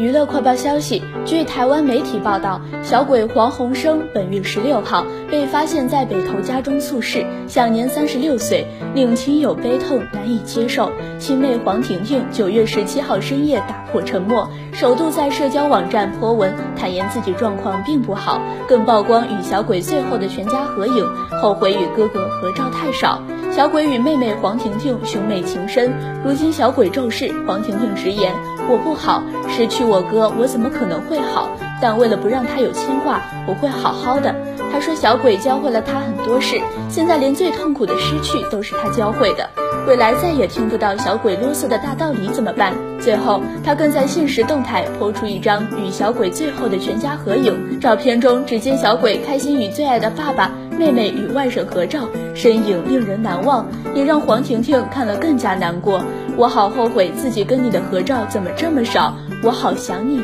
娱乐快报消息：据台湾媒体报道，小鬼黄鸿升本月十六号被发现在北投家中猝逝，享年三十六岁，令亲友悲痛难以接受。亲妹黄婷婷九月十七号深夜打破沉默，首度在社交网站泼文，坦言自己状况并不好，更曝光与小鬼最后的全家合影，后悔与哥哥合照太少。小鬼与妹妹黄婷婷兄妹情深，如今小鬼骤逝，黄婷婷直言：“我不好，失去我哥，我怎么可能会好？但为了不让他有牵挂，我会好好的。”他说：“小鬼教会了他很多事，现在连最痛苦的失去都是他教会的。未来再也听不到小鬼啰嗦的大道理怎么办？”最后，他更在现实动态抛出一张与小鬼最后的全家合影，照片中只见小鬼开心与最爱的爸爸。妹妹与外甥合照，身影令人难忘，也让黄婷婷看了更加难过。我好后悔自己跟你的合照怎么这么少，我好想你。